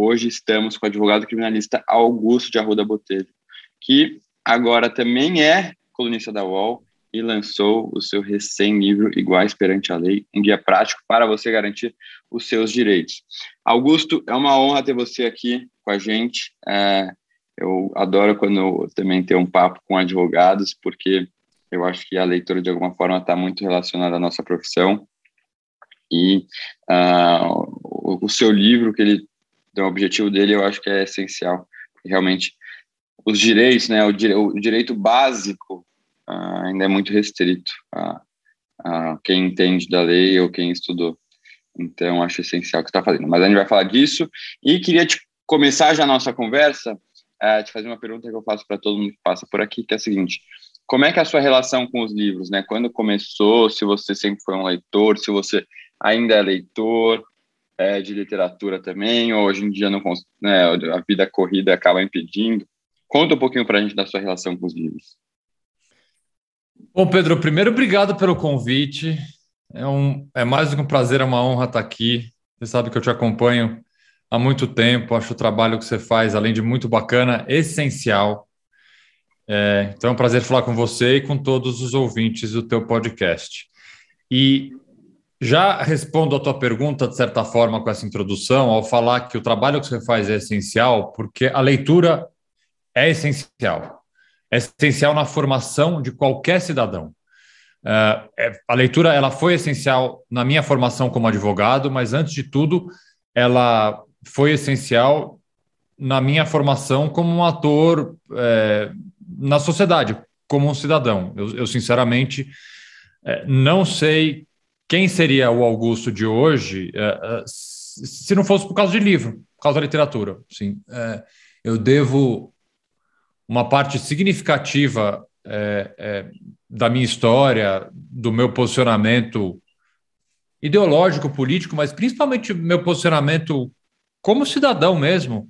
Hoje estamos com o advogado criminalista Augusto de Arruda Botelho, que agora também é colunista da UOL e lançou o seu recém-livro Iguais Perante a Lei, um guia prático para você garantir os seus direitos. Augusto, é uma honra ter você aqui com a gente. É, eu adoro quando também tenho um papo com advogados, porque eu acho que a leitura, de alguma forma, está muito relacionada à nossa profissão. E uh, o seu livro, que ele então, o objetivo dele eu acho que é essencial. Realmente, os direitos, né, o, o direito básico uh, ainda é muito restrito a, a, quem entende da lei ou quem estudou. Então, acho essencial o que está fazendo. Mas a gente vai falar disso. E queria te, começar já a nossa conversa, uh, te fazer uma pergunta que eu faço para todo mundo que passa por aqui, que é a seguinte. Como é que é a sua relação com os livros, né? Quando começou, se você sempre foi um leitor, se você ainda é leitor, é, de literatura também, ou hoje em dia não, né, a vida corrida acaba impedindo. Conta um pouquinho para a gente da sua relação com os livros. Bom, Pedro, primeiro, obrigado pelo convite. É, um, é mais do que um prazer, é uma honra estar aqui. Você sabe que eu te acompanho há muito tempo, acho o trabalho que você faz, além de muito bacana, essencial. É, então é um prazer falar com você e com todos os ouvintes do teu podcast. E já respondo a tua pergunta, de certa forma, com essa introdução, ao falar que o trabalho que você faz é essencial, porque a leitura é essencial. É essencial na formação de qualquer cidadão. Uh, a leitura ela foi essencial na minha formação como advogado, mas antes de tudo, ela foi essencial na minha formação como um ator é, na sociedade, como um cidadão. Eu, eu sinceramente, é, não sei quem seria o Augusto de hoje uh, uh, se não fosse por causa de livro, por causa da literatura. Sim, uh, eu devo uma parte significativa da minha história, do meu posicionamento ideológico, político, mas principalmente meu posicionamento como cidadão mesmo,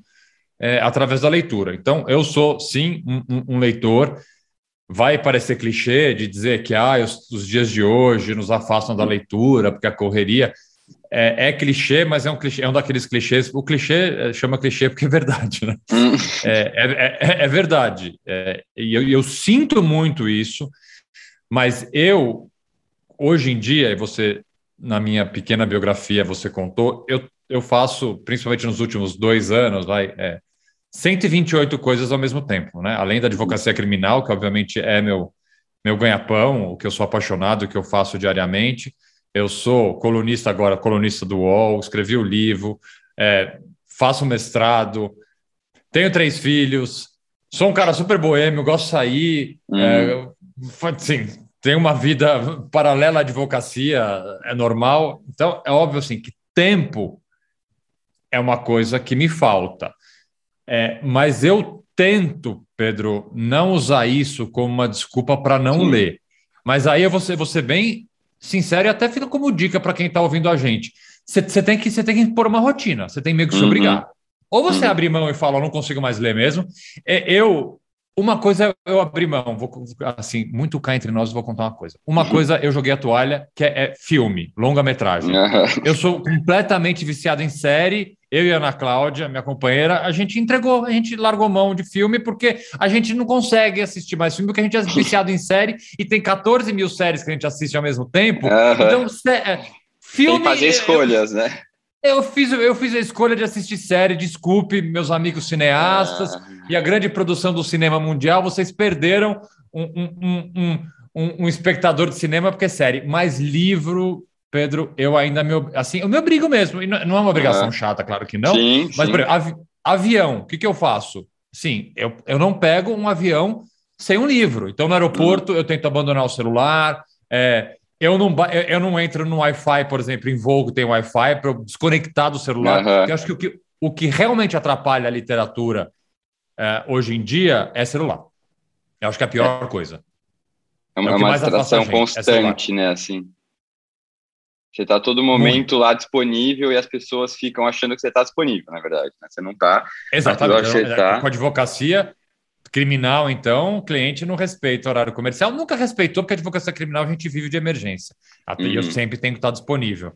através da leitura. Então, eu sou, sim, um, um leitor vai parecer clichê de dizer que ah, os, os dias de hoje nos afastam da leitura, porque a correria é, é, clichê, mas é um clichê, é um daqueles clichês. O clichê é, chama clichê porque é verdade, né? Hum. É, é, é, é, verdade. É, e eu, eu, sinto muito isso, mas eu, hoje em dia, e você, na minha pequena biografia, você contou, eu, eu faço, principalmente nos últimos dois anos, vai, 128 coisas ao mesmo tempo, né? Além da advocacia criminal, que obviamente é meu, meu ganha-pão, o que eu sou apaixonado, o que eu faço diariamente. Eu sou colunista agora, colunista do UOL, escrevi o livro, é, faço mestrado, tenho três filhos, sou um cara super boêmio, gosto de sair, uhum. é, assim, tenho uma vida paralela à advocacia, é normal. Então, é óbvio assim que tempo é uma coisa que me falta. É, mas eu tento, Pedro, não usar isso como uma desculpa para não Sim. ler. Mas aí eu vou ser, vou ser bem sincero e até fica como dica para quem está ouvindo a gente. Você tem que você tem que pôr uma rotina, você tem meio que se uhum. obrigar. Ou você uhum. abre mão e fala, não consigo mais ler mesmo. É, eu uma coisa eu abri mão, vou assim, muito cá entre nós, vou contar uma coisa. Uma uhum. coisa eu joguei a toalha, que é, é filme, longa-metragem. Eu sou completamente viciado em série. Eu e a Ana Cláudia, minha companheira, a gente entregou, a gente largou mão de filme porque a gente não consegue assistir mais filme porque a gente é viciado em série e tem 14 mil séries que a gente assiste ao mesmo tempo. Então, é, filme. Tem que fazer escolhas, eu, né? Eu fiz, eu fiz a escolha de assistir série, desculpe, meus amigos cineastas ah. e a grande produção do cinema mundial. Vocês perderam um, um, um, um, um espectador de cinema porque é série. Mas livro, Pedro, eu ainda me. Assim, eu me obrigo mesmo. E não é uma obrigação ah. chata, claro que não. Sim, mas, sim. exemplo, avi avião, o que, que eu faço? Sim, eu, eu não pego um avião sem um livro. Então, no aeroporto, hum. eu tento abandonar o celular. É, eu não, eu não entro no Wi-Fi, por exemplo, em voo que tem Wi-Fi, para desconectar do celular. Uhum. Eu acho que o, que o que realmente atrapalha a literatura é, hoje em dia é celular. Eu acho que é a pior é. coisa. É uma, é uma distração é constante, né? Assim. Você está todo momento Muito. lá disponível e as pessoas ficam achando que você está disponível, na verdade. Né? Você não está. Exatamente. Você tá... Com a advocacia criminal, então, o cliente não respeita o horário comercial. Nunca respeitou, porque a advocacia criminal a gente vive de emergência. E uhum. eu sempre tenho que estar disponível.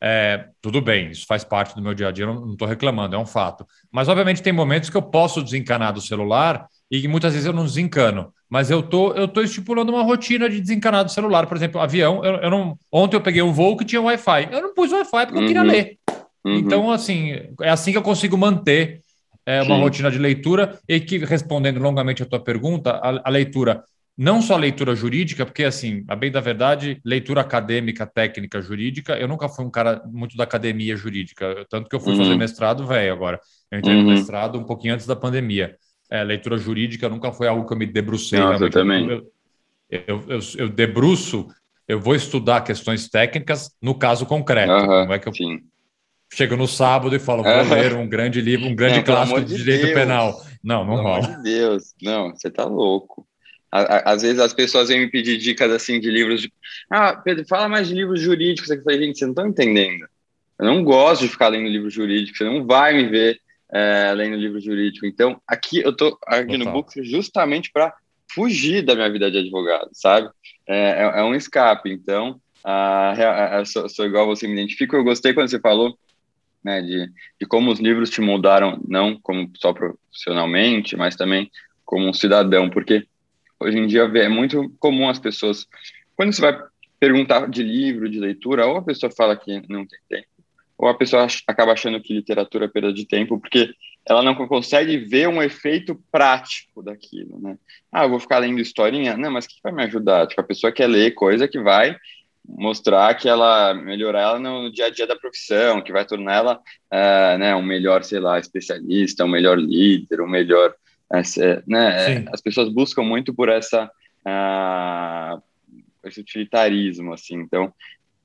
É, tudo bem, isso faz parte do meu dia a dia, não estou reclamando, é um fato. Mas, obviamente, tem momentos que eu posso desencanar do celular e muitas vezes eu não desencano. Mas eu tô, eu tô estipulando uma rotina de desencanar do celular. Por exemplo, avião, eu, eu não. Ontem eu peguei um voo que tinha Wi-Fi. Eu não pus Wi-Fi porque uhum. eu queria uhum. ler. Uhum. Então, assim, é assim que eu consigo manter é, uma Sim. rotina de leitura e que, respondendo longamente a tua pergunta, a, a leitura não só leitura jurídica, porque, assim, a bem da verdade, leitura acadêmica, técnica, jurídica, eu nunca fui um cara muito da academia jurídica, tanto que eu fui uhum. fazer mestrado velho agora. Eu entrei uhum. no mestrado um pouquinho antes da pandemia. É, leitura jurídica nunca foi algo que eu me debrucei. Não, eu também. Eu, eu, eu, eu, debruço, eu vou estudar questões técnicas no caso concreto. Uhum, não é que eu sim. Chego no sábado e falo, vou ler um grande livro, um grande não, clássico de, de direito Deus. penal. Não, não pelo rola. Amor de Deus, não, você tá louco. Às vezes as pessoas vêm me pedir dicas assim de livros. De... Ah, Pedro, fala mais de livros jurídicos. Eu falei, gente, você não está entendendo. Eu não gosto de ficar lendo livro jurídico. Você não vai me ver é, lendo livro jurídico. Então, aqui eu estou aqui no Books justamente para fugir da minha vida de advogado, sabe? É, é, é um escape. Então, sou, sou, igual você me identifica. Eu gostei quando você falou né, de, de como os livros te moldaram, não como só profissionalmente, mas também como um cidadão, porque Hoje em dia é muito comum as pessoas, quando você vai perguntar de livro, de leitura, ou a pessoa fala que não tem tempo, ou a pessoa acaba achando que literatura é perda de tempo, porque ela não consegue ver um efeito prático daquilo, né? Ah, eu vou ficar lendo historinha? Não, mas o que vai me ajudar? Tipo, a pessoa quer ler coisa que vai mostrar que ela melhorar ela no dia a dia da profissão, que vai tornar ela, uh, né, um melhor, sei lá, especialista, um melhor líder, um melhor essa, né, as pessoas buscam muito por essa uh, esse utilitarismo, assim. Então,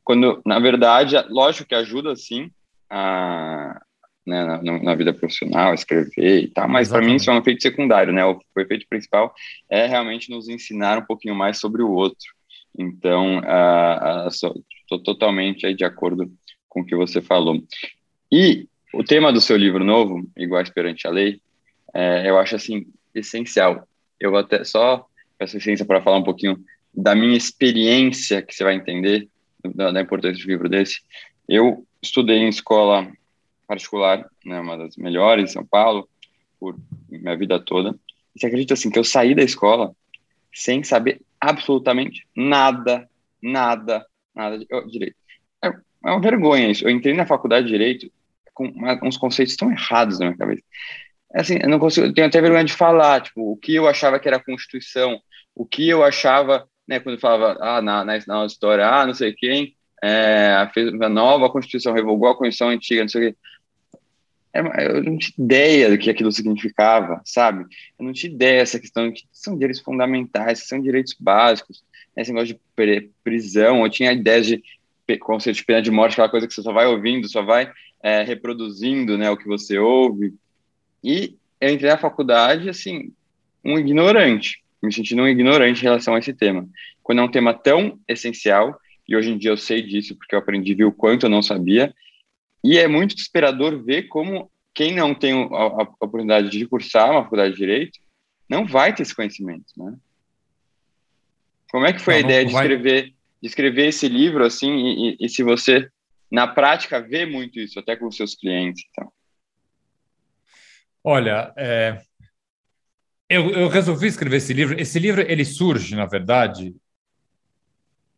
quando, na verdade, lógico que ajuda, sim, a, né, na, na, vida profissional, escrever e tal, mas para mim isso é um efeito secundário, né? O, o, efeito principal é realmente nos ensinar um pouquinho mais sobre o outro. Então, estou uh, uh, totalmente aí de acordo com o que você falou. E o tema do seu livro novo, Iguais perante a Lei, é, eu acho assim essencial. Eu vou até só peço licença para falar um pouquinho da minha experiência, que você vai entender da, da importância um livro desse. Eu estudei em escola particular, né, uma das melhores em São Paulo, por minha vida toda. E você acredita assim que eu saí da escola sem saber absolutamente nada, nada, nada de direito. É, é uma vergonha isso. Eu entrei na faculdade de direito com uma, uns conceitos tão errados na minha cabeça assim, eu não consigo, eu tenho até vergonha de falar, tipo, o que eu achava que era Constituição, o que eu achava, né, quando falava, ah, na, na, na história, ah, não sei quem, é, fez a nova Constituição, revogou a Constituição antiga, não sei o quê. Eu não tinha ideia do que aquilo significava, sabe? Eu não tinha ideia dessa questão que são direitos fundamentais, são direitos básicos, né, esse negócio de prisão, eu tinha ideia de conceito de pena de morte, aquela coisa que você só vai ouvindo, só vai é, reproduzindo né, o que você ouve, e eu entrei na faculdade, assim, um ignorante, me sentindo um ignorante em relação a esse tema. Quando é um tema tão essencial, e hoje em dia eu sei disso porque eu aprendi, o quanto eu não sabia, e é muito desesperador ver como quem não tem a, a oportunidade de cursar uma faculdade de Direito não vai ter esse conhecimento, né? Como é que foi não, a ideia de escrever, de escrever esse livro, assim, e, e, e se você, na prática, vê muito isso, até com os seus clientes, então? Olha, é, eu, eu, resolvi escrever esse livro. Esse livro ele surge, na verdade,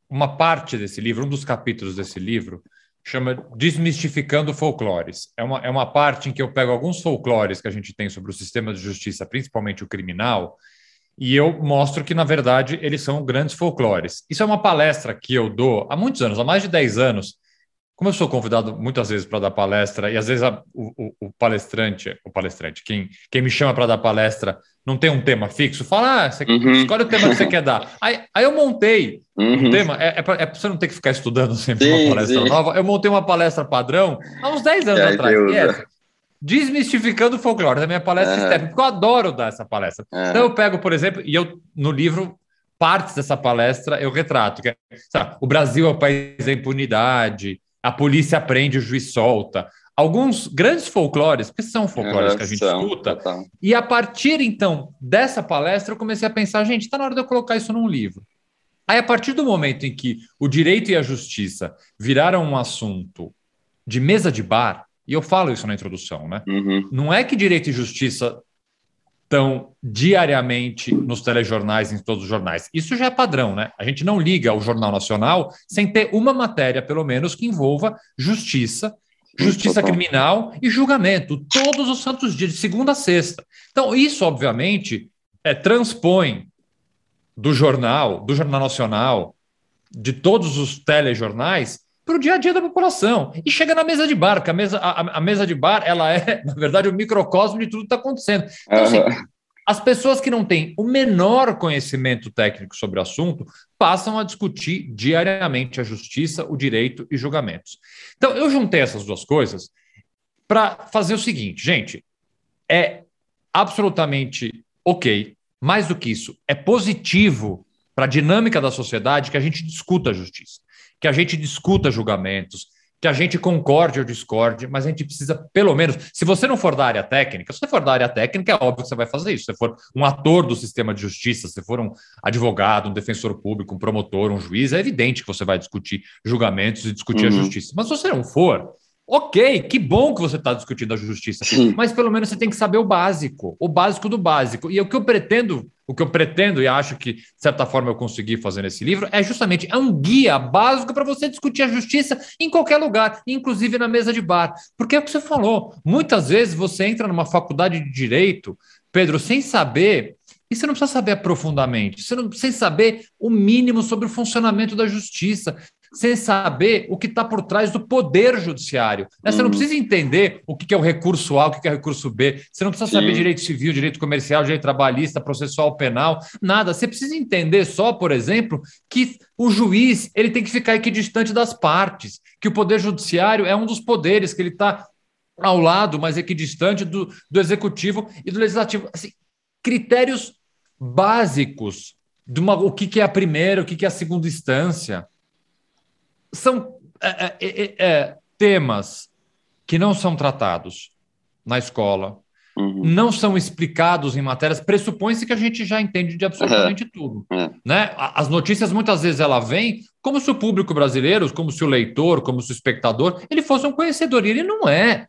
uma parte desse livro, um dos capítulos desse livro, chama Desmistificando Folclores. É uma, é uma parte em que eu pego alguns folclores que a gente tem sobre o sistema de justiça, principalmente o criminal, e eu mostro que, na verdade, eles são grandes folclores. Isso é uma palestra que eu dou há muitos anos, há mais de 10 anos, como eu sou convidado muitas vezes para dar palestra, e às vezes a, o, o, palestrante, o palestrante, quem, quem me chama para dar palestra, não tem um tema fixo, fala, ah, você, uhum. escolhe o tema que você quer dar. Aí, aí eu montei uhum. um tema, é, é para é você não ter que ficar estudando sempre sim, uma palestra sim. nova, eu montei uma palestra padrão há uns 10 anos atrás. desmistificando o folclore, da minha palestra uhum. externa, porque eu adoro dar essa palestra. Uhum. Então eu pego, por exemplo, e eu no livro partes dessa palestra eu retrato que é, sabe, o Brasil é o país da impunidade, a polícia prende, o juiz solta. Alguns grandes folclores, porque são folclores que a gente são, escuta, total. e a partir então dessa palestra eu comecei a pensar, gente, está na hora de eu colocar isso num livro. Aí, a partir do momento em que o direito e a justiça viraram um assunto de mesa de bar, e eu falo isso na introdução, né? Uhum. Não é que direito e justiça estão diariamente nos telejornais, em todos os jornais. Isso já é padrão, né? A gente não liga ao Jornal Nacional sem ter uma matéria, pelo menos, que envolva justiça, justiça criminal e julgamento, todos os santos dias, de segunda a sexta. Então, isso, obviamente, é, transpõe do jornal, do Jornal Nacional, de todos os telejornais, para o dia a dia da população. E chega na mesa de bar, porque a mesa, a, a mesa de bar ela é, na verdade, o microcosmo de tudo que está acontecendo. Então, assim, as pessoas que não têm o menor conhecimento técnico sobre o assunto passam a discutir diariamente a justiça, o direito e julgamentos. Então, eu juntei essas duas coisas para fazer o seguinte, gente, é absolutamente ok, mais do que isso, é positivo para a dinâmica da sociedade que a gente discuta a justiça que a gente discuta julgamentos, que a gente concorde ou discorde, mas a gente precisa, pelo menos, se você não for da área técnica, se você for da área técnica, é óbvio que você vai fazer isso. Se você for um ator do sistema de justiça, se for um advogado, um defensor público, um promotor, um juiz, é evidente que você vai discutir julgamentos e discutir uhum. a justiça. Mas se você não for, Ok, que bom que você está discutindo a justiça, Sim. mas pelo menos você tem que saber o básico, o básico do básico. E o que eu pretendo, o que eu pretendo e acho que de certa forma eu consegui fazer nesse livro é justamente é um guia básico para você discutir a justiça em qualquer lugar, inclusive na mesa de bar. Porque é o que você falou. Muitas vezes você entra numa faculdade de direito, Pedro, sem saber e você não precisa saber profundamente, você não precisa saber o mínimo sobre o funcionamento da justiça sem saber o que está por trás do poder judiciário. Né? Você não uhum. precisa entender o que é o recurso A, o que é o recurso B. Você não precisa Sim. saber direito civil, direito comercial, direito trabalhista, processual penal, nada. Você precisa entender só, por exemplo, que o juiz ele tem que ficar equidistante das partes, que o poder judiciário é um dos poderes, que ele está ao lado, mas equidistante do, do executivo e do legislativo. Assim, critérios básicos de uma, o que, que é a primeira, o que, que é a segunda instância são é é, é, é, é, temas que não são tratados na escola, uhum. não são explicados em matérias, pressupõe-se que a gente já entende de absolutamente uhum. tudo. Uhum. Né? As notícias muitas vezes ela vem como se o público brasileiro, como se o leitor, como se o espectador, ele fosse um conhecedor, e ele não é.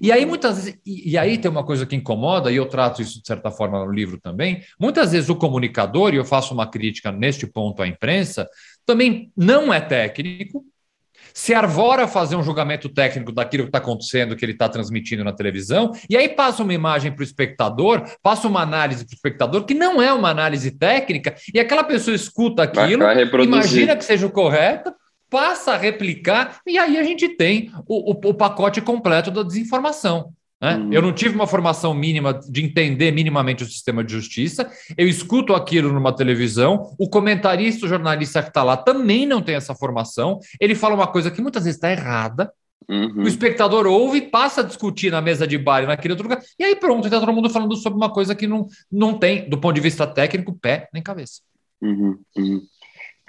E aí, muitas vezes, e, e, aí tem uma coisa que incomoda, e eu trato isso de certa forma no livro também. Muitas vezes o comunicador, e eu faço uma crítica neste ponto à imprensa, também não é técnico, se arvora a fazer um julgamento técnico daquilo que está acontecendo, que ele está transmitindo na televisão, e aí passa uma imagem para o espectador, passa uma análise para o espectador, que não é uma análise técnica, e aquela pessoa escuta aquilo, imagina que seja o correto, passa a replicar, e aí a gente tem o, o, o pacote completo da desinformação. Né? Uhum. Eu não tive uma formação mínima de entender minimamente o sistema de justiça. Eu escuto aquilo numa televisão. O comentarista, o jornalista que está lá também não tem essa formação. Ele fala uma coisa que muitas vezes está errada. Uhum. O espectador ouve e passa a discutir na mesa de bar e naquele outro lugar. E aí pronto, está todo mundo falando sobre uma coisa que não, não tem, do ponto de vista técnico, pé nem cabeça. Uhum. uhum.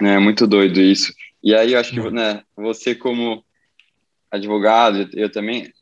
É muito doido isso. E aí eu acho que né, você como advogado, eu também,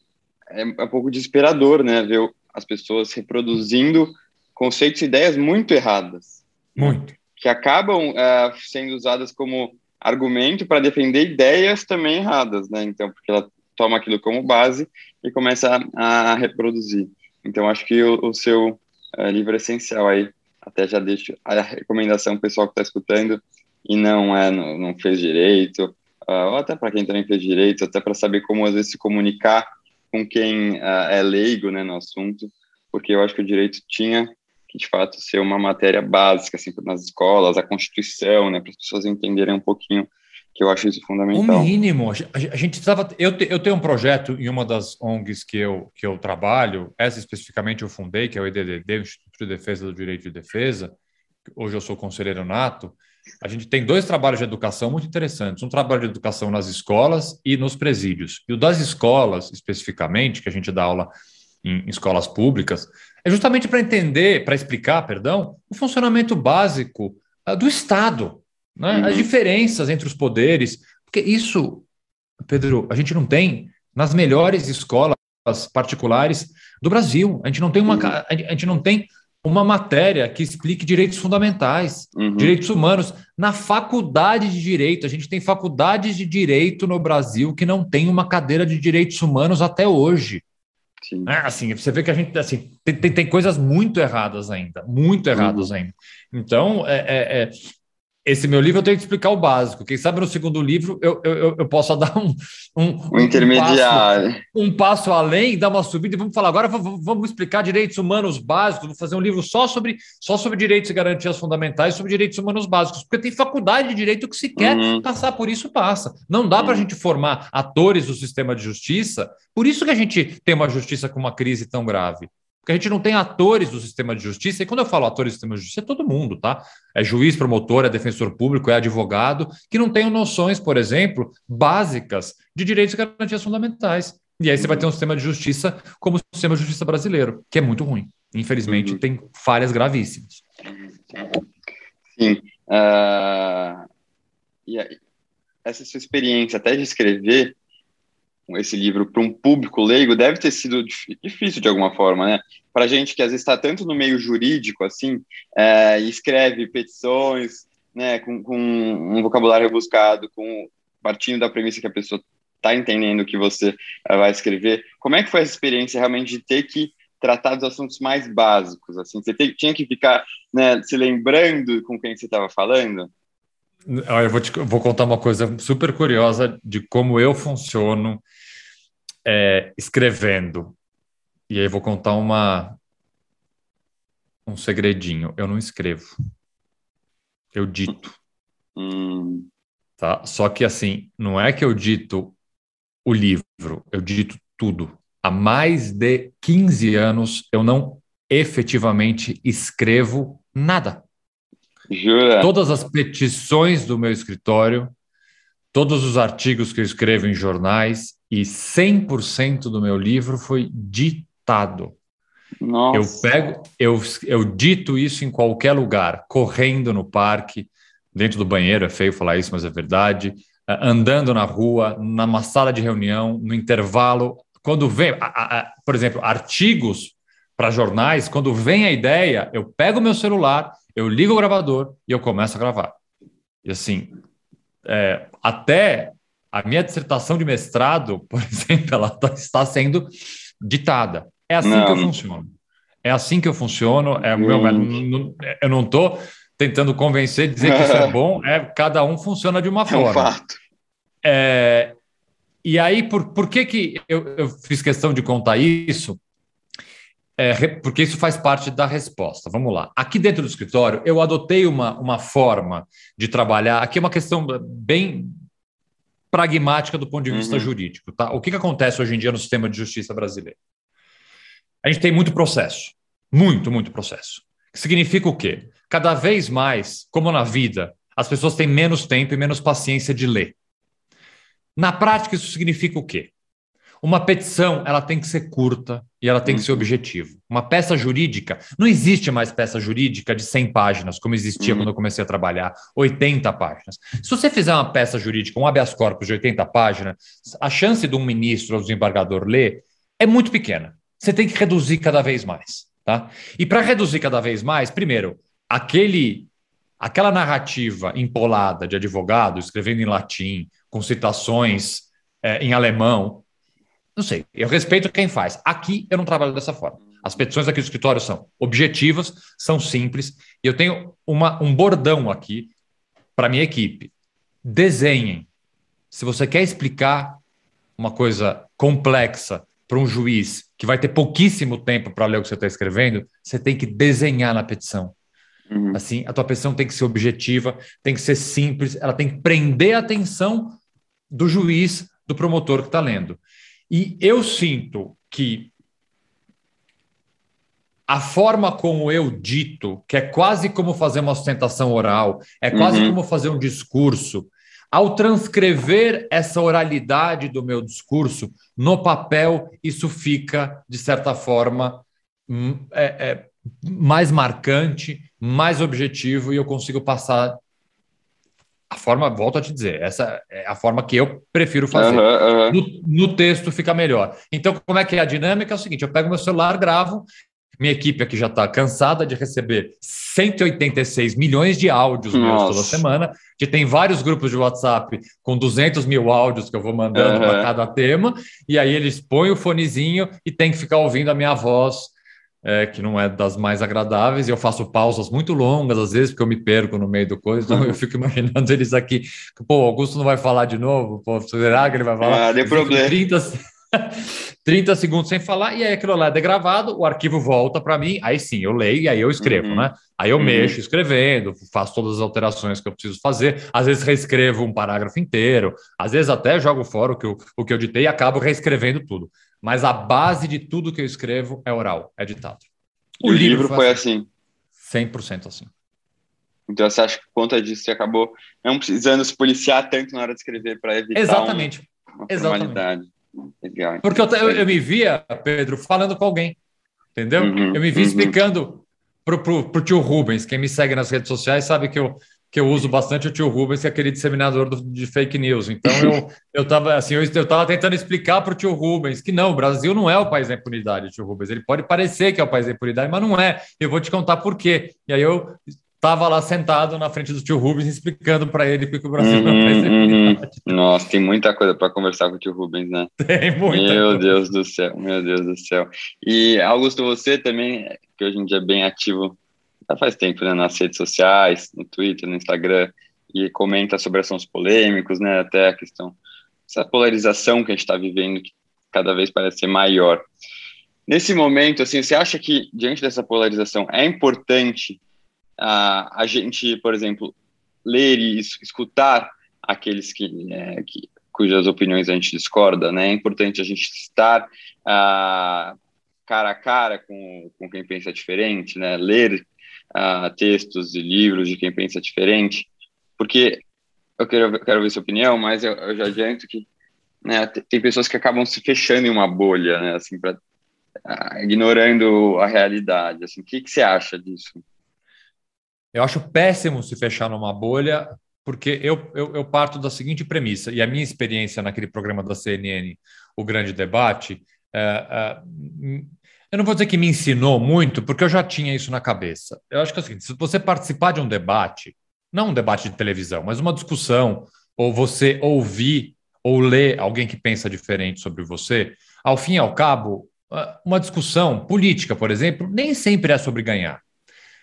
é, é um pouco desesperador, né? Ver as pessoas reproduzindo conceitos e ideias muito erradas. Muito. Que acabam uh, sendo usadas como argumento para defender ideias também erradas, né? Então, porque ela toma aquilo como base e começa a, a reproduzir. Então, acho que o, o seu uh, livro é essencial aí. Até já deixo a recomendação pessoal que está escutando e não é não, não fez direito, uh, ou até para quem também fez direito, até para saber como às vezes se comunicar com quem uh, é leigo né, no assunto, porque eu acho que o direito tinha que, de fato, ser uma matéria básica assim, nas escolas, a Constituição, né, para as pessoas entenderem um pouquinho, que eu acho isso fundamental. O mínimo. A gente estava. Eu, eu tenho um projeto em uma das ONGs que eu, que eu trabalho, essa especificamente eu fundei, que é o EDDD, o Instituto de Defesa do Direito de Defesa. Hoje eu sou conselheiro nato a gente tem dois trabalhos de educação muito interessantes. Um trabalho de educação nas escolas e nos presídios. E o das escolas, especificamente, que a gente dá aula em escolas públicas, é justamente para entender, para explicar, perdão, o funcionamento básico uh, do Estado, né? Uhum. as diferenças entre os poderes, porque isso, Pedro, a gente não tem nas melhores escolas particulares do Brasil. A gente não tem uma, uhum. a gente não tem uma matéria que explique direitos fundamentais, uhum. direitos humanos. Na faculdade de direito, a gente tem faculdades de direito no Brasil que não tem uma cadeira de direitos humanos até hoje. Sim. É, assim, você vê que a gente assim, tem, tem, tem coisas muito erradas ainda, muito erradas uhum. ainda. Então, é, é, é esse meu livro eu tenho que explicar o básico. Quem sabe no segundo livro eu, eu, eu posso dar um, um, um intermediário. Um passo, um passo, além, dar uma subida e vamos falar agora, vamos explicar direitos humanos básicos, vou fazer um livro só sobre, só sobre direitos e garantias fundamentais, sobre direitos humanos básicos, porque tem faculdade de direito que se quer uhum. passar por isso, passa. Não dá uhum. para a gente formar atores do sistema de justiça, por isso que a gente tem uma justiça com uma crise tão grave. Porque a gente não tem atores do sistema de justiça, e quando eu falo atores do sistema de justiça, é todo mundo, tá? É juiz, promotor, é defensor público, é advogado, que não tenham noções, por exemplo, básicas de direitos e garantias fundamentais. E aí você vai ter um sistema de justiça como o sistema de justiça brasileiro, que é muito ruim. Infelizmente, uhum. tem falhas gravíssimas. Sim. Uh, e essa sua experiência até de escrever esse livro para um público leigo deve ter sido difícil de alguma forma, né? Para gente que às vezes está tanto no meio jurídico, assim, é, escreve petições, né, com, com, um vocabulário rebuscado, com partindo da premissa que a pessoa está entendendo o que você é, vai escrever. Como é que foi essa experiência realmente de ter que tratar dos assuntos mais básicos? Assim, você te, tinha que ficar né, se lembrando com quem você estava falando? Eu vou, te, vou contar uma coisa super curiosa de como eu funciono é, escrevendo. E aí vou contar uma um segredinho. Eu não escrevo. Eu dito. Hum. Tá? Só que assim, não é que eu dito o livro, eu dito tudo. Há mais de 15 anos eu não efetivamente escrevo nada. Jura? Todas as petições do meu escritório, todos os artigos que eu escrevo em jornais e 100% do meu livro foi ditado. Nossa. Eu pego, eu, eu dito isso em qualquer lugar, correndo no parque, dentro do banheiro, é feio falar isso, mas é verdade, andando na rua, numa sala de reunião, no intervalo, quando vem, a, a, por exemplo, artigos para jornais, quando vem a ideia, eu pego o meu celular, eu ligo o gravador e eu começo a gravar. E assim, é, até a minha dissertação de mestrado, por exemplo, ela tá, está sendo ditada. É assim não. que eu funciono. É assim que eu funciono. É, meu, eu não estou tentando convencer, dizer que isso é bom. É cada um funciona de uma é forma. Um fato. É, e aí, por, por que, que eu, eu fiz questão de contar isso? É, porque isso faz parte da resposta. Vamos lá. Aqui dentro do escritório, eu adotei uma, uma forma de trabalhar. Aqui é uma questão bem pragmática do ponto de vista uhum. jurídico. Tá? O que, que acontece hoje em dia no sistema de justiça brasileiro? A gente tem muito processo. Muito, muito processo. Significa o quê? Cada vez mais, como na vida, as pessoas têm menos tempo e menos paciência de ler. Na prática, isso significa o quê? Uma petição, ela tem que ser curta e ela tem que ser uhum. objetiva. Uma peça jurídica, não existe mais peça jurídica de 100 páginas, como existia uhum. quando eu comecei a trabalhar, 80 páginas. Se você fizer uma peça jurídica, um habeas corpus de 80 páginas, a chance de um ministro ou desembargador ler é muito pequena. Você tem que reduzir cada vez mais, tá? E para reduzir cada vez mais, primeiro, aquele aquela narrativa empolada de advogado escrevendo em latim, com citações é, em alemão, não sei, eu respeito quem faz. Aqui eu não trabalho dessa forma. As petições aqui do escritório são objetivas, são simples, e eu tenho uma, um bordão aqui para minha equipe. Desenhem. Se você quer explicar uma coisa complexa para um juiz que vai ter pouquíssimo tempo para ler o que você está escrevendo, você tem que desenhar na petição. Uhum. Assim, a tua petição tem que ser objetiva, tem que ser simples, ela tem que prender a atenção do juiz, do promotor que está lendo. E eu sinto que a forma como eu dito, que é quase como fazer uma sustentação oral, é quase uhum. como fazer um discurso, ao transcrever essa oralidade do meu discurso no papel, isso fica, de certa forma, hum, é, é, mais marcante, mais objetivo e eu consigo passar a forma, volto a te dizer, essa é a forma que eu prefiro fazer. Uhum, uhum. No, no, texto fica melhor. Então, como é que é a dinâmica? É o seguinte: eu pego meu celular, gravo, minha equipe aqui já está cansada de receber 186 milhões de áudios meus toda semana, que tem vários grupos de WhatsApp com 200 mil áudios que eu vou mandando uhum. para cada tema, e aí eles põem o fonezinho e tem que ficar ouvindo a minha voz é, que não é das mais agradáveis, e eu faço pausas muito longas, às vezes, porque eu me perco no meio do coisa, então eu fico imaginando eles aqui, pô, Augusto não vai falar de novo, pô, será que ele vai falar? Ah, de problema. 30, 30 segundos sem falar, e aí aquilo lá é degravado, o arquivo volta para mim, aí sim, eu leio e aí eu escrevo, uhum. né? Aí eu uhum. mexo escrevendo, faço todas as alterações que eu preciso fazer, às vezes reescrevo um parágrafo inteiro, às vezes até jogo fora o que eu, o que eu ditei e acabo reescrevendo tudo. Mas a base de tudo que eu escrevo é oral, é ditado. O, o livro, livro, foi assim. 100% assim. Então você acha que por conta disso você acabou não precisando se policiar tanto na hora de escrever para evitar Exatamente. Um, uma Exatamente. Legal. Porque eu, eu, eu, me via, Pedro, falando com alguém. Entendeu? Uhum, eu me vi uhum. explicando para o tio Rubens. Quem me segue nas redes sociais sabe que eu que eu uso bastante o tio Rubens, que é aquele disseminador do, de fake news. Então eu eu estava assim, eu estava tentando explicar para o tio Rubens que não, o Brasil não é o país da impunidade, tio Rubens. Ele pode parecer que é o país da impunidade, mas não é. Eu vou te contar por quê. E aí eu estava lá sentado na frente do tio Rubens explicando para ele que o Brasil uhum, não é o país da impunidade. Uhum. Nossa, tem muita coisa para conversar com o tio Rubens, né? Tem muita. Meu coisa. Deus do céu, meu Deus do céu. E Augusto, você também, que hoje em dia é bem ativo já faz tempo, né, nas redes sociais, no Twitter, no Instagram, e comenta sobre assuntos polêmicos, né, até a questão, essa polarização que a gente está vivendo, que cada vez parece ser maior. Nesse momento, assim, você acha que, diante dessa polarização, é importante uh, a gente, por exemplo, ler e escutar aqueles que, é, que, cujas opiniões a gente discorda, né? É importante a gente estar uh, cara a cara com, com quem pensa diferente, né? Ler uh, textos e livros de quem pensa diferente, porque eu quero, eu quero ver sua opinião, mas eu, eu já adianto que né, tem pessoas que acabam se fechando em uma bolha, né, assim, pra, uh, ignorando a realidade. Assim, o que, que você acha disso? Eu acho péssimo se fechar numa bolha, porque eu, eu, eu, parto da seguinte premissa, e a minha experiência naquele programa da CNN, O Grande Debate, é, é, eu não vou dizer que me ensinou muito, porque eu já tinha isso na cabeça. Eu acho que é o seguinte: se você participar de um debate, não um debate de televisão, mas uma discussão, ou você ouvir ou ler alguém que pensa diferente sobre você, ao fim e ao cabo, ah, uma discussão política, por exemplo, nem sempre é sobre ganhar.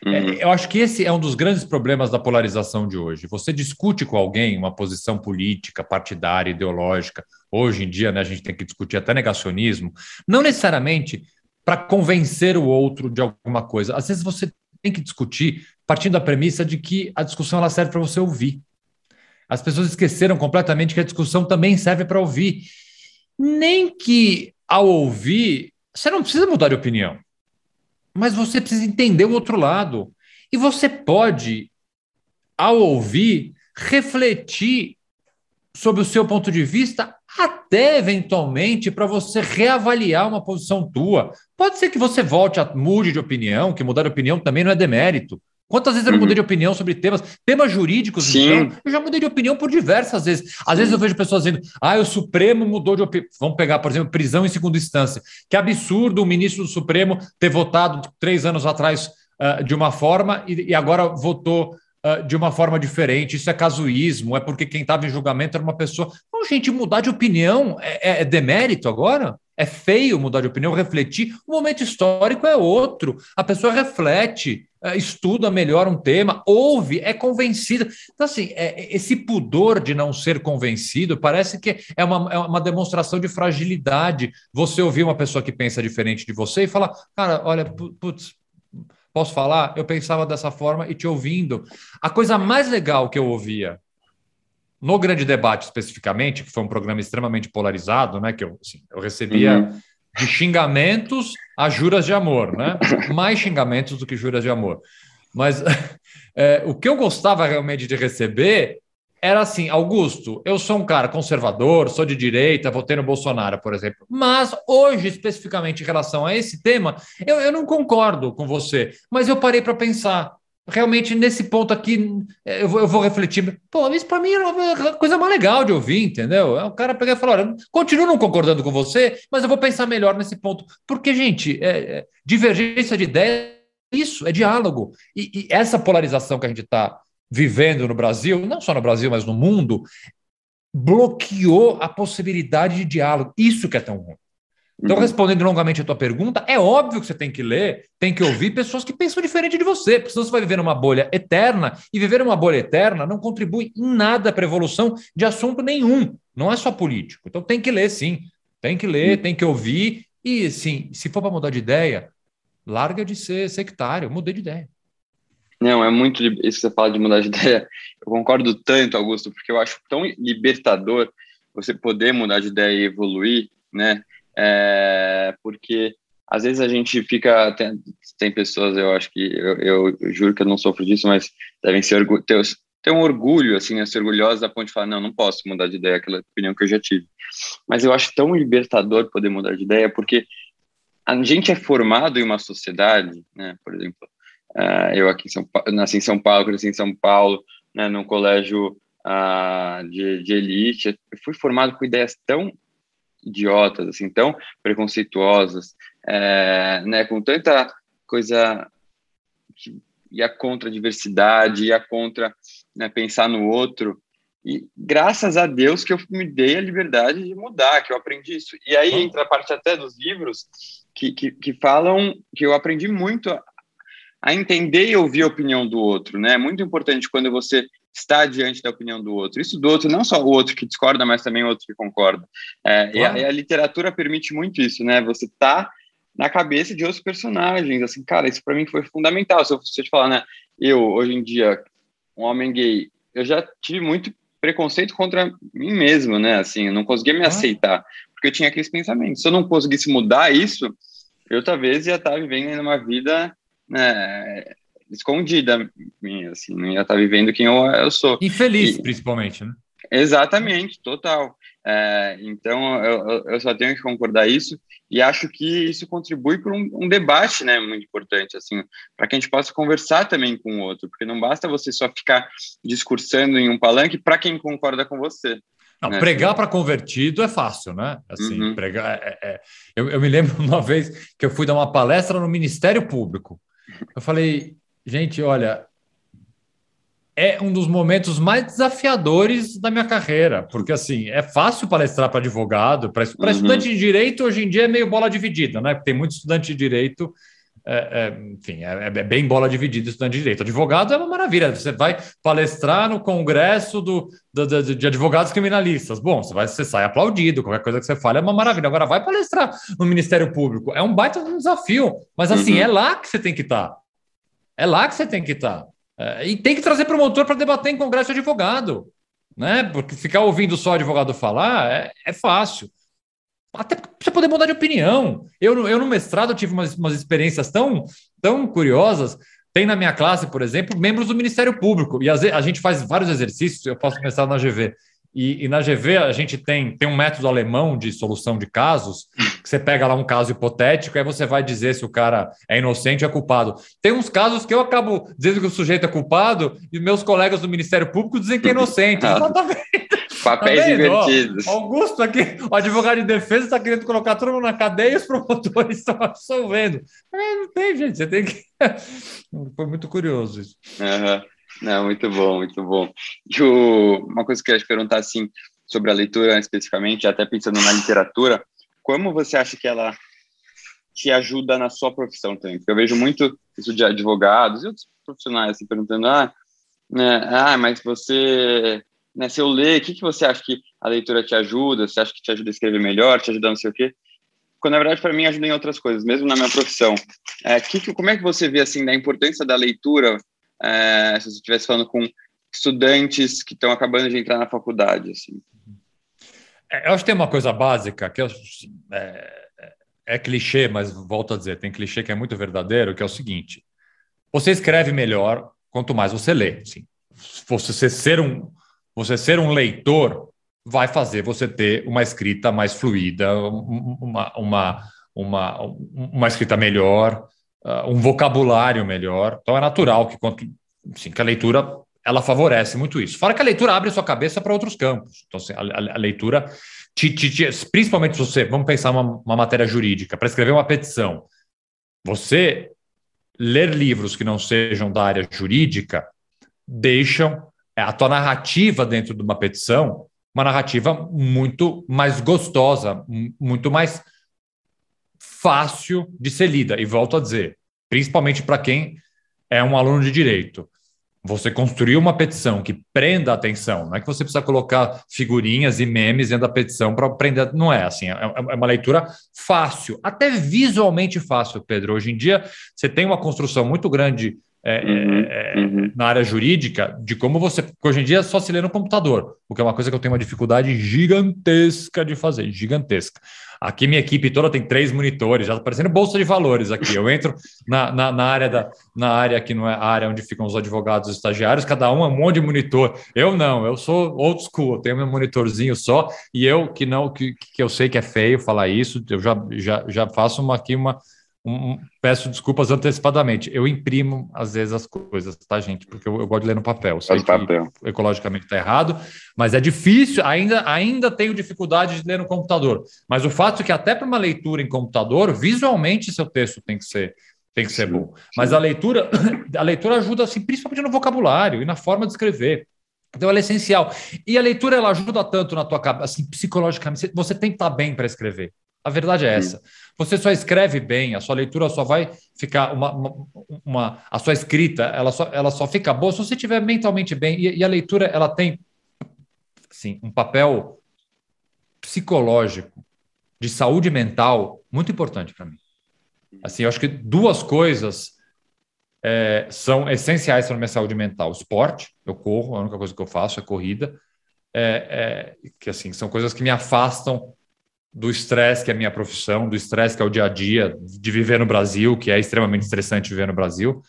Uhum. É, eu acho que esse é um dos grandes problemas da polarização de hoje. Você discute com alguém uma posição política, partidária, ideológica. Hoje em dia, né, a gente tem que discutir até negacionismo. Não necessariamente para convencer o outro de alguma coisa. Às vezes você tem que discutir partindo da premissa de que a discussão ela serve para você ouvir. As pessoas esqueceram completamente que a discussão também serve para ouvir. Nem que ao ouvir, você não precisa mudar de opinião, mas você precisa entender o outro lado. E você pode, ao ouvir, refletir sobre o seu ponto de vista até eventualmente para você reavaliar uma posição tua. Pode ser que você volte a mude de opinião, que mudar de opinião também não é demérito. Quantas vezes eu não mudei de uhum. opinião sobre temas, temas jurídicos, Sim. então, eu já mudei de opinião por diversas vezes. Às vezes eu vejo pessoas dizendo, ah, o Supremo mudou de opinião. Vamos pegar, por exemplo, prisão em segunda instância. Que absurdo o ministro do Supremo ter votado três anos atrás uh, de uma forma e, e agora votou uh, de uma forma diferente. Isso é casuísmo, é porque quem estava em julgamento era uma pessoa. Não, gente, mudar de opinião é, é, é demérito agora? É feio mudar de opinião, refletir. O momento histórico é outro. A pessoa reflete, é, estuda melhor um tema, ouve, é convencida. Então, assim, é, esse pudor de não ser convencido parece que é uma, é uma demonstração de fragilidade. Você ouvir uma pessoa que pensa diferente de você e falar, cara, olha, putz, Posso falar? Eu pensava dessa forma e te ouvindo. A coisa mais legal que eu ouvia no grande debate especificamente, que foi um programa extremamente polarizado, né? Que eu, assim, eu recebia uhum. de xingamentos a juras de amor, né? Mais xingamentos do que juras de amor. Mas é, o que eu gostava realmente de receber era assim: Augusto, eu sou um cara conservador, sou de direita, votei no Bolsonaro, por exemplo. Mas hoje, especificamente em relação a esse tema, eu, eu não concordo com você, mas eu parei para pensar. Realmente, nesse ponto aqui, eu vou, eu vou refletir. Pô, isso para mim é uma coisa mais legal de ouvir, entendeu? É o cara pegar e falar: olha, continuo não concordando com você, mas eu vou pensar melhor nesse ponto. Porque, gente, é, é, divergência de ideia é isso, é diálogo. E, e essa polarização que a gente está vivendo no Brasil, não só no Brasil, mas no mundo, bloqueou a possibilidade de diálogo. Isso que é tão ruim. Então, uhum. respondendo longamente a tua pergunta, é óbvio que você tem que ler, tem que ouvir pessoas que pensam diferente de você, porque senão você vai viver numa bolha eterna, e viver numa bolha eterna não contribui em nada para a evolução de assunto nenhum, não é só político. Então, tem que ler, sim, tem que ler, tem que ouvir, e, sim, se for para mudar de ideia, larga de ser sectário, mudei de ideia. Não, é muito isso que você fala de mudar de ideia. Eu concordo tanto, Augusto, porque eu acho tão libertador você poder mudar de ideia e evoluir, né? É, porque às vezes a gente fica. Tem, tem, pessoas, eu acho que. Eu, eu, eu, juro que eu não sofro disso, mas devem ser ter, um orgulho, assim, a ser orgulhosa a ponto de falar: não, não posso mudar de ideia, aquela opinião que eu já tive. Mas eu acho tão libertador poder mudar de ideia, porque a gente é formado em uma sociedade, né? Por exemplo, Uh, eu aqui em São Paulo, nasci em São Paulo, cresci em São Paulo, né, num colégio uh, de, de elite. Eu fui formado com ideias tão idiotas, assim, tão preconceituosas, é, né, com tanta coisa que ia contra a diversidade, ia contra né, pensar no outro. E graças a Deus que eu me dei a liberdade de mudar, que eu aprendi isso. E aí entra a parte até dos livros que, que, que falam que eu aprendi muito a entender e ouvir a opinião do outro, né? É muito importante quando você está diante da opinião do outro. Isso do outro, não só o outro que discorda, mas também o outro que concorda. É, claro. e, a, e, a, literatura permite muito isso, né? Você tá na cabeça de outros personagens, assim, cara, isso para mim foi fundamental. Se eu, se eu te falar, né? Eu, hoje em dia, um homem gay, eu já tive muito preconceito contra mim mesmo, né? Assim, eu não conseguia me ah. aceitar, porque eu tinha aqueles pensamentos. Se eu não conseguisse mudar isso, eu talvez ia estar vivendo uma vida né, escondida minha, assim, não ia estar vivendo quem eu, eu sou. Infeliz, e, principalmente, né? Exatamente, total. É, então, eu, eu só tenho que concordar isso e acho que isso contribui para um, um, debate, né, muito importante, assim, para que a gente possa conversar também com o outro, porque não basta você só ficar discursando em um palanque para quem concorda com você. Não, né? Pregar para convertido é fácil, né? Assim, uhum. pregar. É, é, eu, eu me lembro uma vez que eu fui dar uma palestra no Ministério Público. Eu falei, gente, olha, é um dos momentos mais desafiadores da minha carreira, porque assim, é fácil palestrar para advogado, para uhum. estudante de direito, hoje em dia é meio bola dividida, né? Porque tem muito estudante de direito é, é, enfim, é, é, bem bola dividida estudante de direito. Advogado é uma maravilha. Você vai palestrar no congresso do, do, do, de advogados criminalistas. Bom, você, vai, você sai aplaudido, qualquer coisa que você fale é uma maravilha. Agora vai palestrar no Ministério Público. É um baita desafio. Mas assim, uhum. é lá que você tem que estar. Tá. É lá que você tem que estar. Tá. É, e tem que trazer promotor para debater em congresso de advogado. Né? Porque ficar ouvindo só advogado falar é, é fácil até para poder mudar de opinião. Eu, eu no mestrado tive umas, umas experiências tão, tão curiosas. Tem na minha classe, por exemplo, membros do Ministério Público. E a gente faz vários exercícios, eu faço mestrado na GV. E, e, na GV a gente tem, tem um método alemão de solução de casos, que você pega lá um caso hipotético, aí você vai dizer se o cara é inocente ou é culpado. Tem uns casos que eu acabo dizendo que o sujeito é culpado e meus colegas do Ministério Público dizem que é inocente. Exatamente. Papéis tá invertidos. Augusto aqui, o advogado de defesa está querendo colocar todo mundo na cadeia e os promotores estão absolvendo. É, não tem, gente, você tem que. Foi muito curioso isso. Uhum. Não, muito bom, muito bom. E o, uma coisa que eu ia te perguntar, assim, sobre a leitura especificamente, até pensando na literatura, como você acha que ela te ajuda na sua profissão também? Porque eu vejo muito isso de advogados e outros profissionais assim, perguntando, ah, né, ah, mas você né, se eu ler, o que, que você acha que a leitura te ajuda? Você acha que te ajuda a escrever melhor, te ajuda não sei o quê? Quando, na verdade, para mim, ajuda em outras coisas, mesmo na minha profissão. É, que, como é que você vê, assim, da importância da leitura, é, se você estivesse falando com estudantes que estão acabando de entrar na faculdade, assim? É, eu acho que tem uma coisa básica, que é, é, é clichê, mas volto a dizer, tem clichê que é muito verdadeiro, que é o seguinte, você escreve melhor quanto mais você lê, sim. Você ser um, você ser um leitor vai fazer você ter uma escrita mais fluida, uma, uma, uma, uma escrita melhor, uh, um vocabulário melhor. Então é natural que, quanto, assim, que a leitura ela favorece muito isso. Fora que a leitura abre sua cabeça para outros campos. Então, assim, a, a, leitura, te, te, te, principalmente se você, vamos pensar uma, uma matéria jurídica, para escrever uma petição, você ler livros que não sejam da área jurídica deixam a tua narrativa dentro de uma petição uma narrativa muito mais gostosa, muito mais fácil de ser lida. E volto a dizer, principalmente para quem é um aluno de direito. Você construir uma petição que prenda a atenção, não é que você precisa colocar figurinhas e memes dentro da petição para prender, não é assim, é, é uma leitura fácil, até visualmente fácil, Pedro. Hoje em dia, você tem uma construção muito grande é, uhum, é, uhum. na área jurídica de como você. Hoje em dia só se lê no computador, o que é uma coisa que eu tenho uma dificuldade gigantesca de fazer gigantesca. Aqui minha equipe toda tem três monitores, já está parecendo bolsa de valores aqui. Eu entro na, na, na, área da na área que não é a área onde ficam os advogados e estagiários, cada um é um monte de monitor. Eu não, eu sou old school, eu tenho meu monitorzinho só, e eu que não, que, que eu sei que é feio falar isso, eu já, já, já faço uma, aqui uma um, peço desculpas antecipadamente. Eu imprimo, às vezes, as coisas, tá, gente? Porque eu, eu gosto de ler no papel. Sei que papel. ecologicamente está errado, mas é difícil, ainda, ainda tenho dificuldade de ler no computador. Mas o fato é que, até para uma leitura em computador, visualmente seu texto tem que ser. Tem que ser sim, bom. Sim. Mas a leitura, a leitura ajuda, assim, principalmente no vocabulário e na forma de escrever. Então ela é essencial. E a leitura ela ajuda tanto na tua cabeça, assim, psicologicamente. Você tem que estar bem para escrever. A verdade é essa. Você só escreve bem, a sua leitura só vai ficar uma, uma, uma, a sua escrita, ela só, ela só fica boa se você estiver mentalmente bem. E, e, a leitura ela tem sim, um papel psicológico de saúde mental muito importante para mim. Assim, eu acho que duas coisas é, são essenciais para a minha saúde mental: esporte, eu corro, a única coisa que eu faço é corrida. É, é, que assim são coisas que me afastam do estresse que é a minha profissão, do estresse que é o dia a dia de viver no Brasil, que é extremamente estressante viver no Brasil.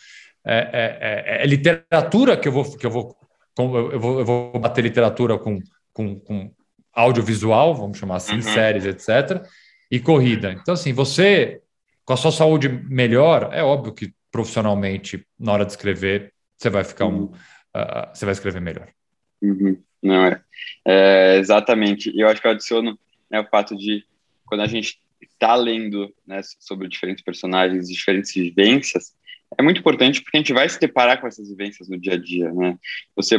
É, é, é, é literatura que eu vou que eu vou eu vou, eu vou bater literatura com, com, com audiovisual, vamos chamar assim, uhum. séries, etc. E corrida. Então, assim, você, com a sua saúde melhor, é óbvio que profissionalmente, na hora de escrever, você vai ficar um. Uh, você vai escrever melhor. Uhum. Não, é. é. Exatamente. Eu acho que eu adiciono né, o fato de quando a gente está lendo né, sobre diferentes personagens, diferentes vivências, é muito importante porque a gente vai se deparar com essas vivências no dia a dia, né? Você,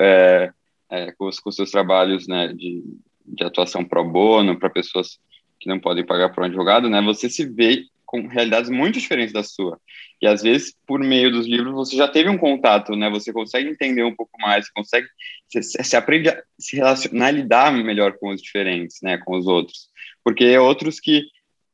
é, é, com, os, com seus trabalhos né, de, de atuação pro bono, para pessoas que não podem pagar por um advogado, né? Você se vê com realidades muito diferentes da sua. E às vezes, por meio dos livros, você já teve um contato, né? Você consegue entender um pouco mais, consegue, você, você aprende a se relacionar, a lidar melhor com os diferentes, né? Com os outros. Porque outros que,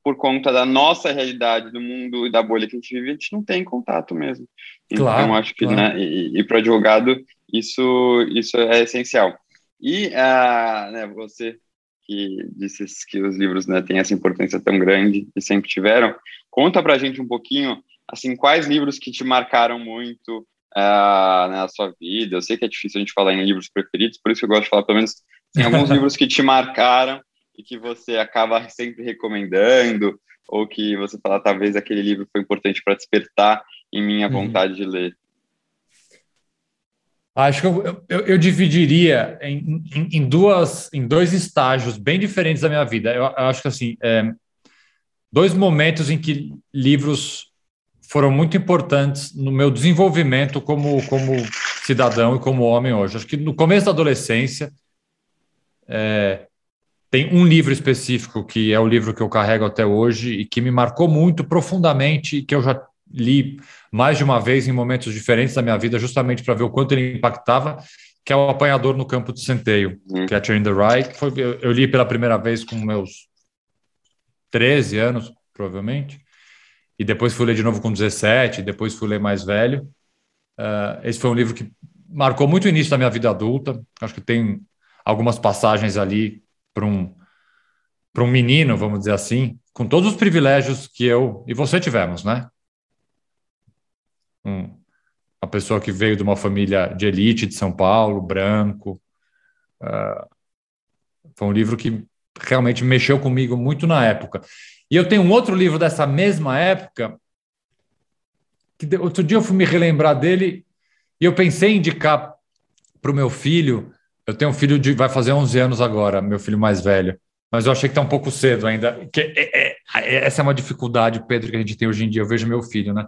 por conta da nossa realidade, do mundo e da bolha que a gente vive, a gente não tem contato mesmo. Claro, então, acho que, claro. né? E, e para advogado, isso, isso é essencial. E uh, né, você que disse que os livros né, têm essa importância tão grande e sempre tiveram, conta para a gente um pouquinho assim, quais livros que te marcaram muito uh, na sua vida? Eu sei que é difícil a gente falar em livros preferidos, por isso eu gosto de falar pelo menos tem alguns livros que te marcaram e que você acaba sempre recomendando, ou que você fala, talvez aquele livro foi importante para despertar em minha uhum. vontade uhum. de ler. Acho que eu, eu, eu dividiria em, em, em, duas, em dois estágios bem diferentes da minha vida. Eu, eu acho que assim, é, dois momentos em que livros foram muito importantes no meu desenvolvimento como, como cidadão e como homem hoje. Acho que no começo da adolescência, é, tem um livro específico que é o livro que eu carrego até hoje e que me marcou muito profundamente e que eu já li mais de uma vez em momentos diferentes da minha vida, justamente para ver o quanto ele impactava, que é o Apanhador no Campo de Centeio, uhum. Catcher in the Rye. Foi, eu, eu li pela primeira vez com meus 13 anos, provavelmente e depois fui ler de novo com 17, depois fui ler mais velho. Uh, esse foi um livro que marcou muito o início da minha vida adulta. Acho que tem algumas passagens ali para um, para um menino, vamos dizer assim, com todos os privilégios que eu e você tivemos, né? Um, uma pessoa que veio de uma família de elite de São Paulo, branco, Uh, foi um livro que realmente mexeu comigo muito na época. E eu tenho um outro livro dessa mesma época, que outro dia eu fui me relembrar dele e eu pensei em indicar para o meu filho. Eu tenho um filho de vai fazer 11 anos agora, meu filho mais velho, mas eu achei que está um pouco cedo ainda. Que é, é, é, essa é uma dificuldade, Pedro, que a gente tem hoje em dia. Eu vejo meu filho, né?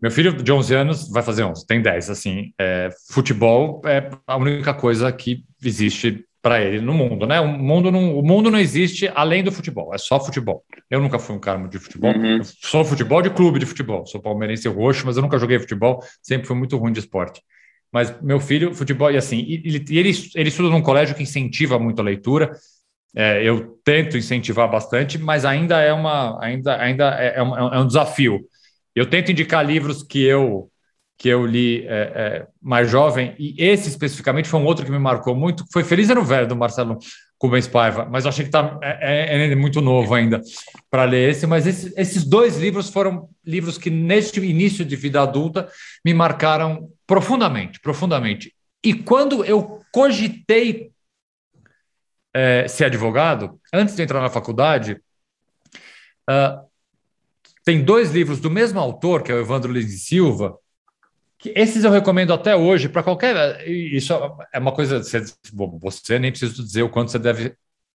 Meu filho de 11 anos vai fazer 11, tem 10. Assim, é, futebol é a única coisa que existe para ele no mundo, né? O mundo, não, o mundo não existe além do futebol, é só futebol. Eu nunca fui um cara de futebol, uhum. sou futebol de clube de futebol, sou palmeirense roxo, mas eu nunca joguei futebol, sempre fui muito ruim de esporte. Mas meu filho, futebol, e assim, ele, ele, ele estuda num colégio que incentiva muito a leitura. É, eu tento incentivar bastante, mas ainda é uma, ainda, ainda é, é, um, é um desafio. Eu tento indicar livros que eu que eu li é, é, mais jovem, e esse especificamente foi um outro que me marcou muito, foi Feliz Ano Velho, do Marcelo Rubens Paiva, mas eu achei que tá, é, é, é muito novo ainda para ler esse, mas esse, esses dois livros foram livros que, neste início de vida adulta, me marcaram profundamente, profundamente. E quando eu cogitei é, ser advogado, antes de entrar na faculdade, uh, tem dois livros do mesmo autor, que é o Evandro Lins Silva, que esses eu recomendo até hoje para qualquer. Isso é uma coisa. Você, você nem precisa dizer o quanto você deve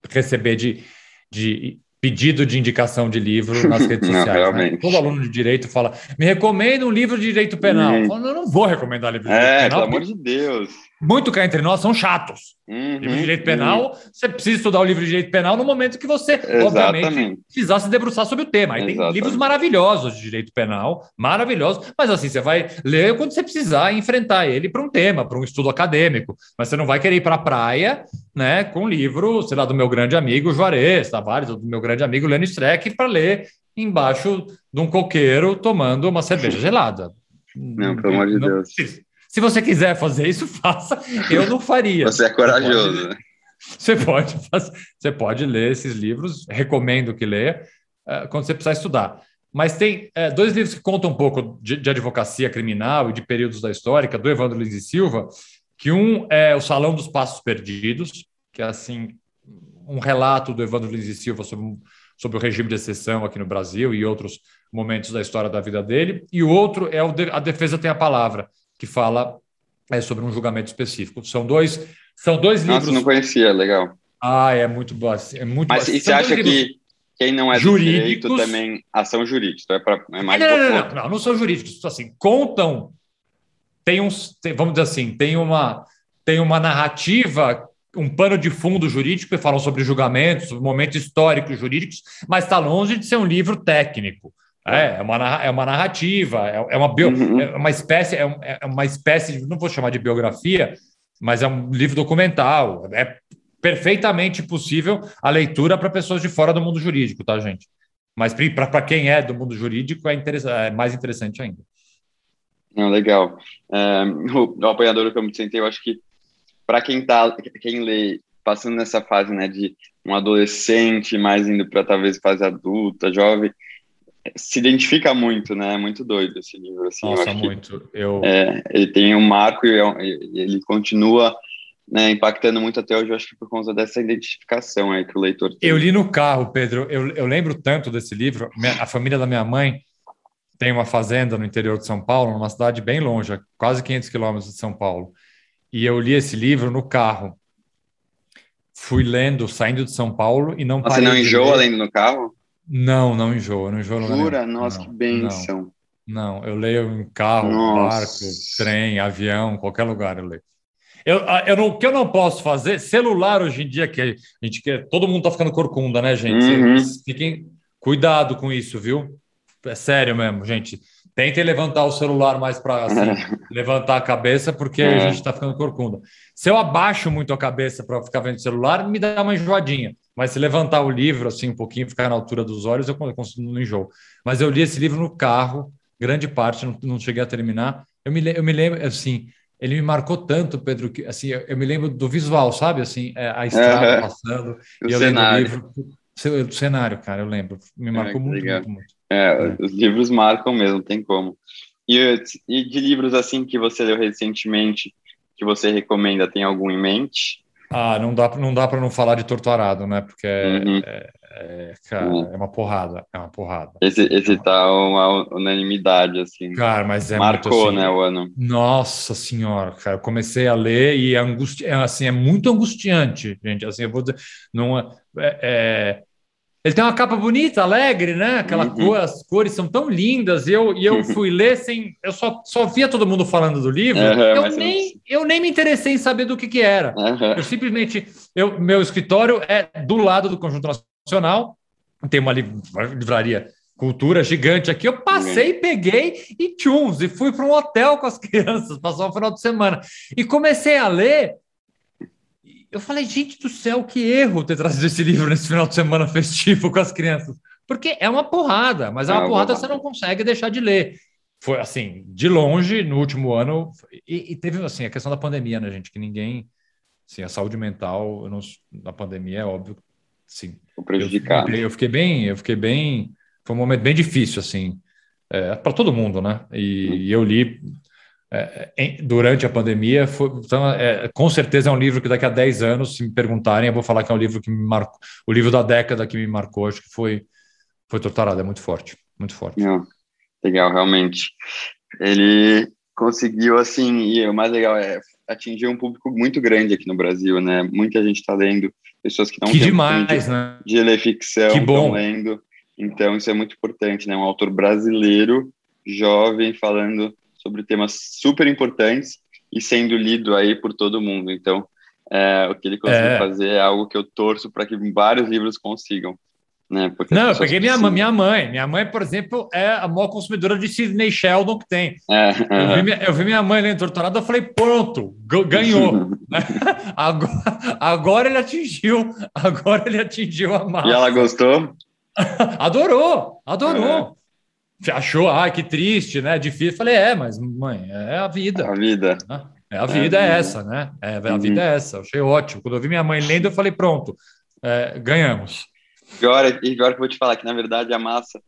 receber de, de pedido de indicação de livro nas redes não, sociais. Né? Todo aluno de direito fala: me recomenda um livro de direito penal. Eu, falo, eu não vou recomendar livro de é, direito penal. Pelo amor de Deus. Muito cá entre nós são chatos. Uhum, livro de direito penal, uhum. você precisa estudar o livro de direito penal no momento que você, Exatamente. obviamente, precisar se debruçar sobre o tema. Aí tem livros maravilhosos de direito penal, maravilhosos, mas assim, você vai ler quando você precisar enfrentar ele para um tema, para um estudo acadêmico. Mas você não vai querer ir para a praia né, com um livro, sei lá, do meu grande amigo Juarez Tavares, ou do meu grande amigo Lênin Streck, para ler embaixo de um coqueiro tomando uma cerveja gelada. Não, pelo amor de Deus. Se você quiser fazer isso, faça. Eu não faria. Você é corajoso. Você pode, você pode, você pode ler esses livros, recomendo que leia, uh, quando você precisar estudar. Mas tem uh, dois livros que contam um pouco de, de, advocacia criminal e de períodos da história, do Evandro Lins e Silva, que um é O Salão dos Passos Perdidos, que é assim um relato do Evandro Lins e Silva sobre, sobre o regime de exceção aqui no Brasil e outros momentos da história da vida dele, e o outro é o de, A Defesa Tem a Palavra, que fala é, sobre um julgamento específico. São dois, são dois Nossa, livros. não conhecia, legal. Ah, é muito bom. Assim, é muito Mas e você acha que quem não é jurídicos... direito também ação jurídica? Então é, pra, é mais não, não, não, não, não, são jurídicos. Assim, contam. Tem uns, tem, vamos dizer assim, tem uma, tem uma narrativa um pano de fundo jurídico que falam sobre julgamentos, sobre momentos históricos jurídicos, mas está longe de ser um livro técnico. É, é uma, é uma narrativa, é, é uma, bio, uhum. é uma espécie, é, é uma espécie, não vou chamar de biografia, mas é um livro documental. É perfeitamente possível a leitura para pessoas de fora do mundo jurídico, tá, gente? Mas para quem é do mundo jurídico é, é mais interessante ainda. Não, legal. É, o, o apanhador que eu me sentei, eu acho que para quem tá, quem lê, passando nessa fase, né, de um adolescente, mais indo para talvez fase adulta, jovem, se identifica muito, né? É muito doido esse livro. Assim, Nossa, eu muito. Eu... É, ele tem um marco e é ele continua né, impactando muito até hoje, eu acho que por conta dessa identificação aí que o leitor tem. Eu li no carro, Pedro. Eu, eu lembro tanto desse livro. A família da minha mãe tem uma fazenda no interior de São Paulo, numa cidade bem longe, quase 500 quilômetros de São Paulo. E eu li esse livro no carro. Fui lendo, saindo de São Paulo e não Você não enjoa lendo no carro? Não, não enjoo, não enjoo. Jura? Nossa, não, que bênção. Não, não, eu leio em carro, Nossa. barco, trem, avião, qualquer lugar eu leio. Eu, eu não, o que eu não posso fazer, celular hoje em dia, que a gente quer, todo mundo tá ficando corcunda, né, gente? Uhum. Fiquem cuidado com isso, viu? É sério mesmo, gente. Tentem levantar o celular mais para assim, levantar a cabeça, porque a gente está ficando corcunda. Se eu abaixo muito a cabeça para ficar vendo o celular, me dá uma enjoadinha. Mas se levantar o livro assim um pouquinho, ficar na altura dos olhos, eu consigo no enjoo. Mas eu li esse livro no carro, grande parte, não, não cheguei a terminar. Eu me, eu me lembro, assim, ele me marcou tanto, Pedro, que assim, eu, eu me lembro do visual, sabe? Assim, é, a estrada passando, e eu lembro do livro. O cenário, cara, eu lembro. Me é, marcou é, muito, muito, muito, É, é, os livros marcam mesmo, tem como. E, e de livros assim que você leu recentemente, que você recomenda, tem algum em mente? Ah, não dá, não dá para não falar de Torturado, né? Porque é, uhum. é, é, cara, uhum. é uma porrada, é uma porrada. Esse, esse tá uma unanimidade, assim. Cara, mas é Marcou, muito, assim, né, o ano. Nossa senhora, cara, eu comecei a ler e é, angusti... É, assim, é muito angustiante, gente, assim, eu vou dizer, não é, é ele tem uma capa bonita, alegre, né? Aquela uhum. cor, as cores são tão lindas. E eu, e eu fui ler sem. Eu só, só via todo mundo falando do livro. Uhum, eu, nem, eu nem me interessei em saber do que, que era. Uhum. Eu simplesmente. Eu, meu escritório é do lado do Conjunto Nacional. Tem uma livraria cultura gigante aqui. Eu passei, peguei e tchums, e fui para um hotel com as crianças, passar um final de semana. E comecei a ler eu falei, gente do céu, que erro ter trazido esse livro nesse final de semana festivo com as crianças. Porque é uma porrada, mas é uma, é porrada que você não consegue deixar de ler. Foi assim, de longe, no último ano, e, e, teve assim a questão da pandemia, né, gente? Que ninguém. Assim, a saúde mental não, na pandemia é óbvio. Sim. prejudicado. Eu, eu, fiquei bem, eu fiquei bem. Foi um momento bem difícil, assim, é, para todo mundo, né? E, hum. e eu li é, durante a pandemia. Foi, então, é, com certeza é um livro que daqui a 10 anos, se me perguntarem, eu vou falar que é um livro que me marcou, o livro da década que me marcou, acho que foi, foi Torturado, é muito forte, muito forte. Legal, realmente. Ele conseguiu, assim, e o mais legal é atingir um público muito grande aqui no Brasil, né? Muita gente está lendo, pessoas que não que demais, de, né? de ler ficção estão lendo. Então, isso é muito importante, né? Um autor brasileiro, jovem, falando sobre temas super importantes e sendo lido aí por todo mundo. Então, é, o que ele conseguiu é. fazer é algo que eu torço para que vários livros consigam. Né? Porque não, eu peguei minha, minha mãe. Minha mãe, por exemplo, é a maior consumidora de Sidney Sheldon que tem. É, eu, vi minha, eu, vi minha, mãe lendo Torturado, eu falei, pronto, ganhou. agora, agora ele atingiu, agora ele atingiu a massa. E ela gostou? adorou, adorou achou, ah, que triste, né? Difícil. Falei, é, mas mãe, é a vida. A vida. É, a vida é, é essa, né? É, a uhum. vida é essa. Eu achei ótimo. Quando eu vi minha mãe lendo, eu falei, pronto, é, ganhamos. Agora, e agora que eu vou te falar que, na verdade, a massa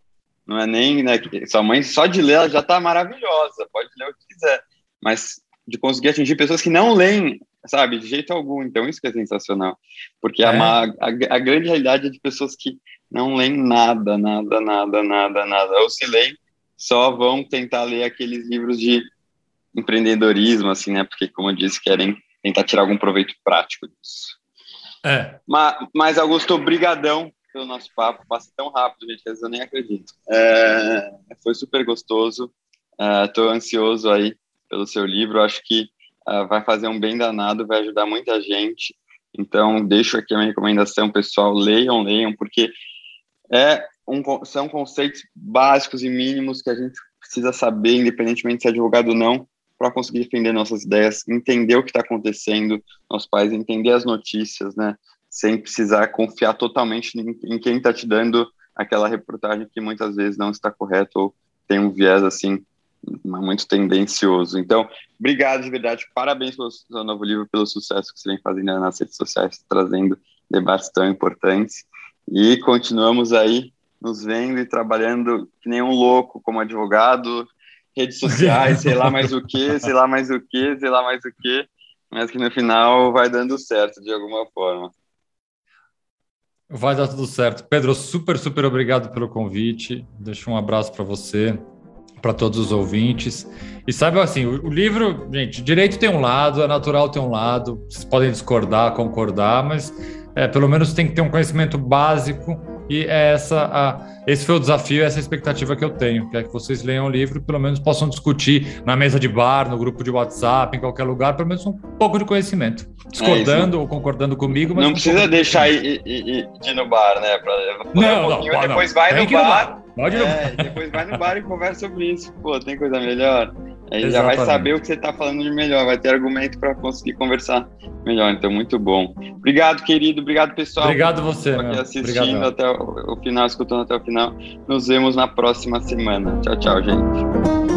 não é nem, né? Sua mãe, só de ler, ela já tá maravilhosa, pode ler o que quiser. Mas de conseguir atingir pessoas que não leem, sabe, de jeito algum. Então, isso que é sensacional. Porque é. a, a, a grande realidade é de pessoas que não leem nada, nada, nada, nada, nada. Ou se leem, só vão tentar ler aqueles livros de empreendedorismo, assim, né? Porque, como eu disse, querem tentar tirar algum proveito prático disso. É. Mas, mas Augusto, brigadão pelo nosso papo. Passa tão rápido, gente, que eu nem acredito. É, foi super gostoso. Estou é, ansioso aí pelo seu livro. Acho que uh, vai fazer um bem danado, vai ajudar muita gente. Então, deixo aqui a minha recomendação, pessoal, leiam, leiam, porque é um, são conceitos básicos e mínimos que a gente precisa saber, independentemente se é advogado ou não, para conseguir defender nossas ideias, entender o que está acontecendo nos países, entender as notícias, né? Sem precisar confiar totalmente em, em quem está te dando aquela reportagem que muitas vezes não está correto ou tem um viés assim muito tendencioso. Então, obrigado de verdade, parabéns pelo seu novo livro, pelo sucesso que você vem fazendo nas redes sociais, trazendo debates tão importantes. E continuamos aí nos vendo e trabalhando que nem um louco como advogado, redes sociais, sei lá mais o que, sei lá mais o que, sei lá mais o que, mas que no final vai dando certo de alguma forma. Vai dar tudo certo. Pedro, super, super obrigado pelo convite. Deixo um abraço para você, para todos os ouvintes. E saiba assim, o, o, livro, gente, direito tem um lado, é natural tem um lado, vocês podem discordar, concordar, mas é, pelo menos tem que ter um conhecimento básico e é essa a, esse foi o desafio, essa é expectativa que eu tenho, que é que vocês leiam o livro e pelo menos possam discutir na mesa de bar, no grupo de WhatsApp, em qualquer lugar, pelo menos um pouco de conhecimento. Discordando é ou concordando comigo, mas. Não precisa um deixar ir, ir, ir, no bar, né? Pra, não, um não, não, depois vai no bar. no bar. Pode é, depois vai no bar e conversa sobre isso. Pô, tem coisa melhor. Aí já vai saber o que você está falando de melhor, vai ter argumento para conseguir conversar melhor. Então, muito bom. Obrigado, querido. Obrigado, pessoal. Obrigado você. Aqui assistindo Obrigado. até o final, escutando até o final. Nos vemos na próxima semana. Tchau, tchau, gente.